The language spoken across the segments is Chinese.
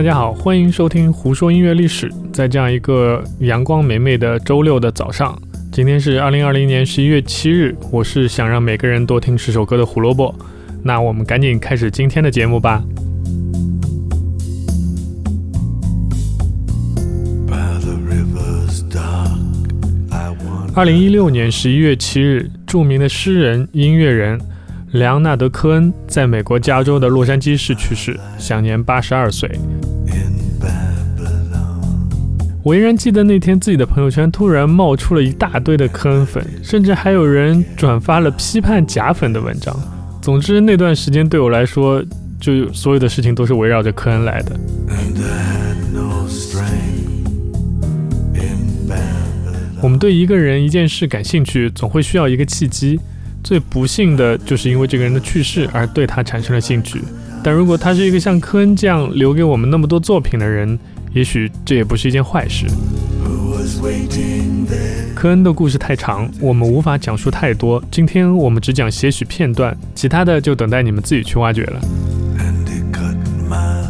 大家好，欢迎收听《胡说音乐历史》。在这样一个阳光明媚的周六的早上，今天是二零二零年十一月七日。我是想让每个人多听十首歌的胡萝卜。那我们赶紧开始今天的节目吧。二零一六年十一月七日，著名的诗人、音乐人莱昂纳德·科恩在美国加州的洛杉矶市去世，享年八十二岁。我依然记得那天自己的朋友圈突然冒出了一大堆的科恩粉，甚至还有人转发了批判假粉的文章。总之，那段时间对我来说，就所有的事情都是围绕着科恩来的。我们对一个人、一件事感兴趣，总会需要一个契机。最不幸的就是因为这个人的去世而对他产生了兴趣。但如果他是一个像科恩这样留给我们那么多作品的人，也许这也不是一件坏事。科恩的故事太长，我们无法讲述太多。今天我们只讲些许片段，其他的就等待你们自己去挖掘了。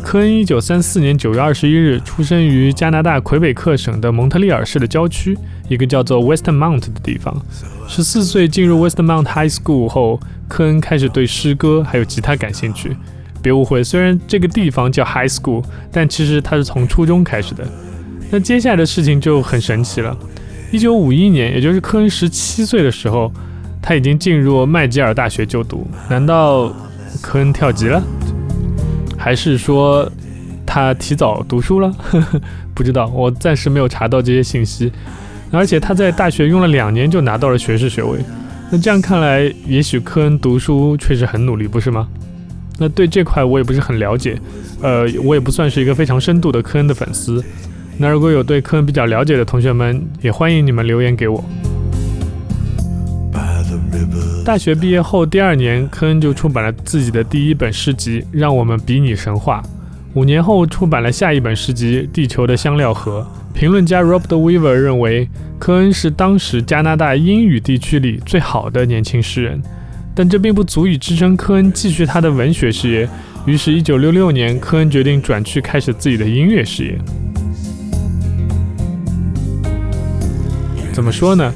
科恩一九三四年九月二十一日出生于加拿大魁北克省的蒙特利尔市的郊区，一个叫做 Westmount 的地方。十四岁进入 Westmount High School 后，科恩开始对诗歌还有吉他感兴趣。别误会，虽然这个地方叫 High School，但其实他是从初中开始的。那接下来的事情就很神奇了。一九五一年，也就是科恩十七岁的时候，他已经进入麦吉尔大学就读。难道科恩跳级了？还是说他提早读书了？不知道，我暂时没有查到这些信息。而且他在大学用了两年就拿到了学士学位。那这样看来，也许科恩读书确实很努力，不是吗？那对这块我也不是很了解，呃，我也不算是一个非常深度的科恩的粉丝。那如果有对科恩比较了解的同学们，也欢迎你们留言给我。大学毕业后第二年，科恩就出版了自己的第一本诗集《让我们比拟神话》。五年后，出版了下一本诗集《地球的香料盒》。评论家 Robert Weaver 认为，科恩是当时加拿大英语地区里最好的年轻诗人，但这并不足以支撑科恩继续他的文学事业。于是，1966年，科恩决定转去开始自己的音乐事业。怎么说呢？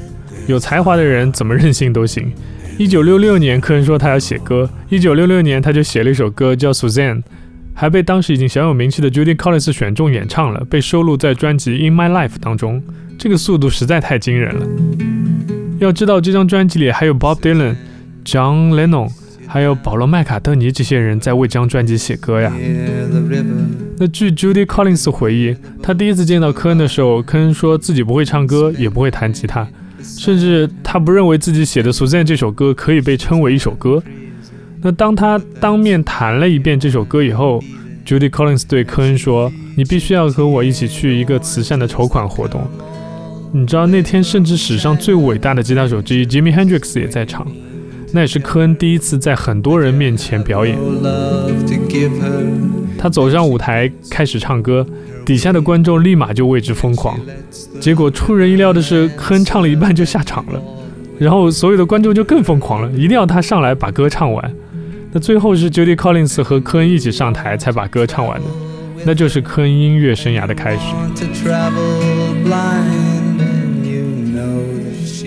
有才华的人怎么任性都行。一九六六年，科恩说他要写歌。一九六六年，他就写了一首歌叫《Suzanne》，还被当时已经小有名气的 Judy Collins 选中演唱了，被收录在专辑《In My Life》当中。这个速度实在太惊人了。要知道，这张专辑里还有 Bob Dylan、John Lennon，还有保罗·麦卡特尼这些人在为这张专辑写歌呀。那据 Judy Collins 回忆，他第一次见到科恩的时候，科恩说自己不会唱歌，也不会弹吉他。甚至他不认为自己写的《Suzanne》这首歌可以被称为一首歌。那当他当面弹了一遍这首歌以后，Judy Collins 对科恩说：“你必须要和我一起去一个慈善的筹款活动。”你知道那天甚至史上最伟大的吉他手之一 Jimmy Hendrix 也在场，那也是科恩第一次在很多人面前表演。他走上舞台开始唱歌。底下的观众立马就为之疯狂，结果出人意料的是，科恩唱了一半就下场了，然后所有的观众就更疯狂了，一定要他上来把歌唱完。那最后是 Judy Collins 和科恩一起上台才把歌唱完的，那就是科恩音乐生涯的开始。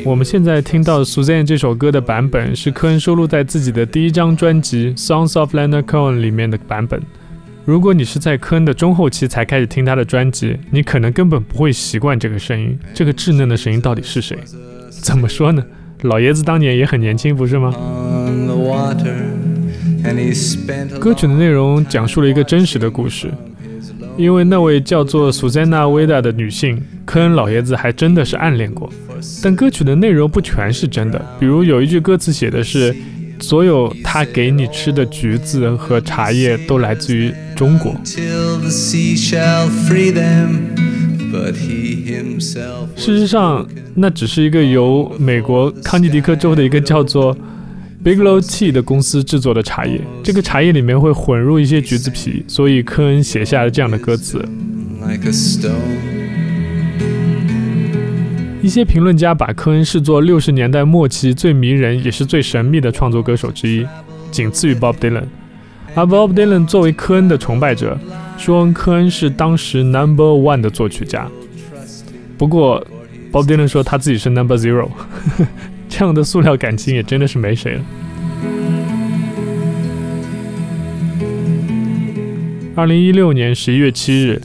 我们现在听到 Suzanne 这首歌的版本是科恩收录在自己的第一张专辑 Songs of Leonard Cohen 里面的版本。如果你是在科恩的中后期才开始听他的专辑，你可能根本不会习惯这个声音。这个稚嫩的声音到底是谁？怎么说呢？老爷子当年也很年轻，不是吗？歌曲的内容讲述了一个真实的故事，因为那位叫做苏珊娜·维达的女性，科恩老爷子还真的是暗恋过。但歌曲的内容不全是真的，比如有一句歌词写的是。所有他给你吃的橘子和茶叶都来自于中国。事实上，那只是一个由美国康涅狄克州的一个叫做 Bigelow Tea 的公司制作的茶叶。这个茶叶里面会混入一些橘子皮，所以科恩写下了这样的歌词。一些评论家把科恩视作六十年代末期最迷人也是最神秘的创作歌手之一，仅次于 Bob Dylan。而 Bob Dylan 作为科恩的崇拜者，说科恩是当时 Number One 的作曲家。不过，Bob Dylan 说他自己是 Number Zero，这样的塑料感情也真的是没谁了。二零一六年十一月七日，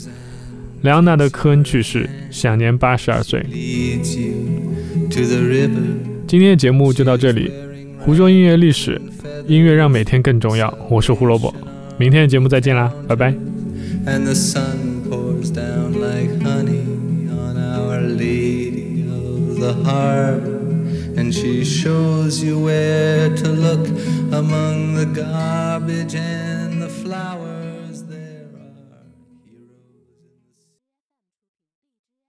莱昂纳德·科恩去世，享年八十二岁。今天的节目就到这里，胡说音乐历史，音乐让每天更重要。我是胡萝卜，明天的节目再见啦，拜拜。She shows you where to look among the garbage and